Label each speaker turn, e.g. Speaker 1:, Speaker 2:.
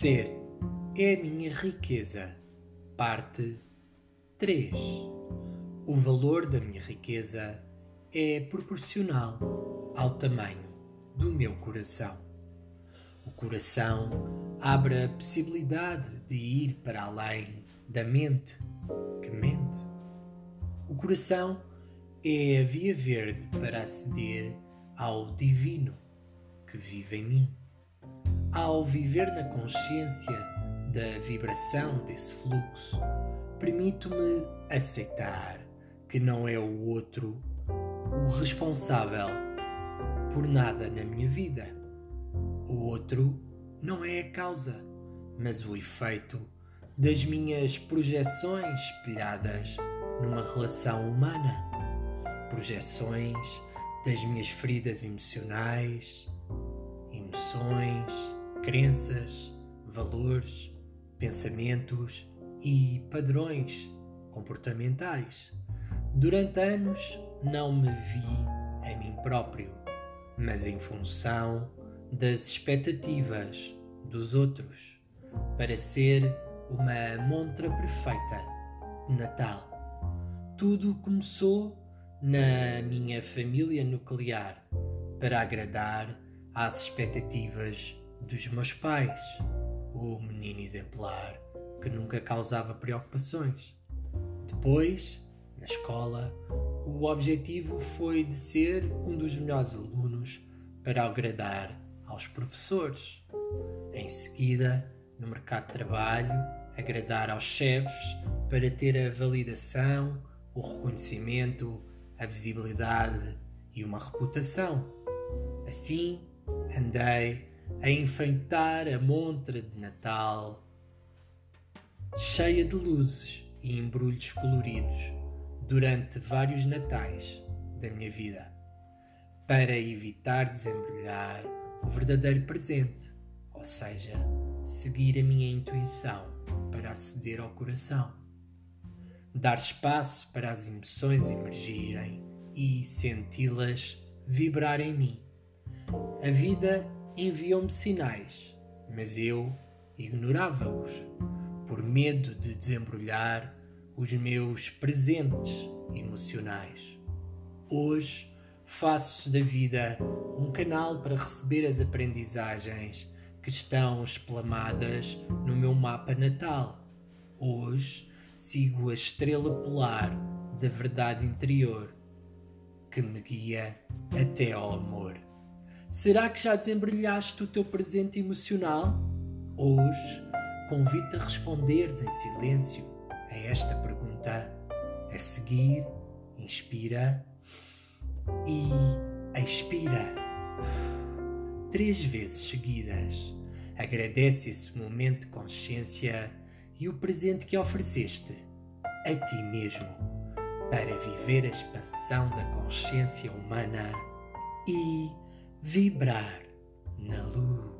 Speaker 1: Ser é a minha riqueza. Parte 3. O valor da minha riqueza é proporcional ao tamanho do meu coração. O coração abre a possibilidade de ir para além da mente que mente. O coração é a via verde para aceder ao divino que vive em mim. Ao viver na consciência da vibração desse fluxo, permito-me aceitar que não é o outro o responsável por nada na minha vida. O outro não é a causa, mas o efeito das minhas projeções espelhadas numa relação humana. Projeções das minhas feridas emocionais, emoções, crenças, valores, pensamentos e padrões comportamentais. Durante anos não me vi a mim próprio, mas em função das expectativas dos outros, para ser uma montra perfeita de Natal. Tudo começou na minha família nuclear para agradar às expectativas dos meus pais, o menino exemplar que nunca causava preocupações. Depois, na escola, o objetivo foi de ser um dos melhores alunos para agradar aos professores. Em seguida, no mercado de trabalho, agradar aos chefes para ter a validação, o reconhecimento, a visibilidade e uma reputação. Assim, andei a enfeitar a montra de Natal cheia de luzes e embrulhos coloridos durante vários natais da minha vida, para evitar desembrulhar o verdadeiro presente, ou seja, seguir a minha intuição para aceder ao coração, dar espaço para as emoções emergirem e senti-las vibrar em mim. A vida enviou-me sinais, mas eu ignorava-os por medo de desembrulhar os meus presentes emocionais. Hoje faço da vida um canal para receber as aprendizagens que estão esplamadas no meu mapa natal. Hoje sigo a estrela polar da verdade interior que me guia até ao amor. Será que já desembrulhaste o teu presente emocional? Hoje convido-te a responderes em silêncio a esta pergunta. A seguir, inspira e expira. Três vezes seguidas. Agradece esse momento de consciência e o presente que ofereceste a ti mesmo para viver a expansão da consciência humana e vibrar na luz.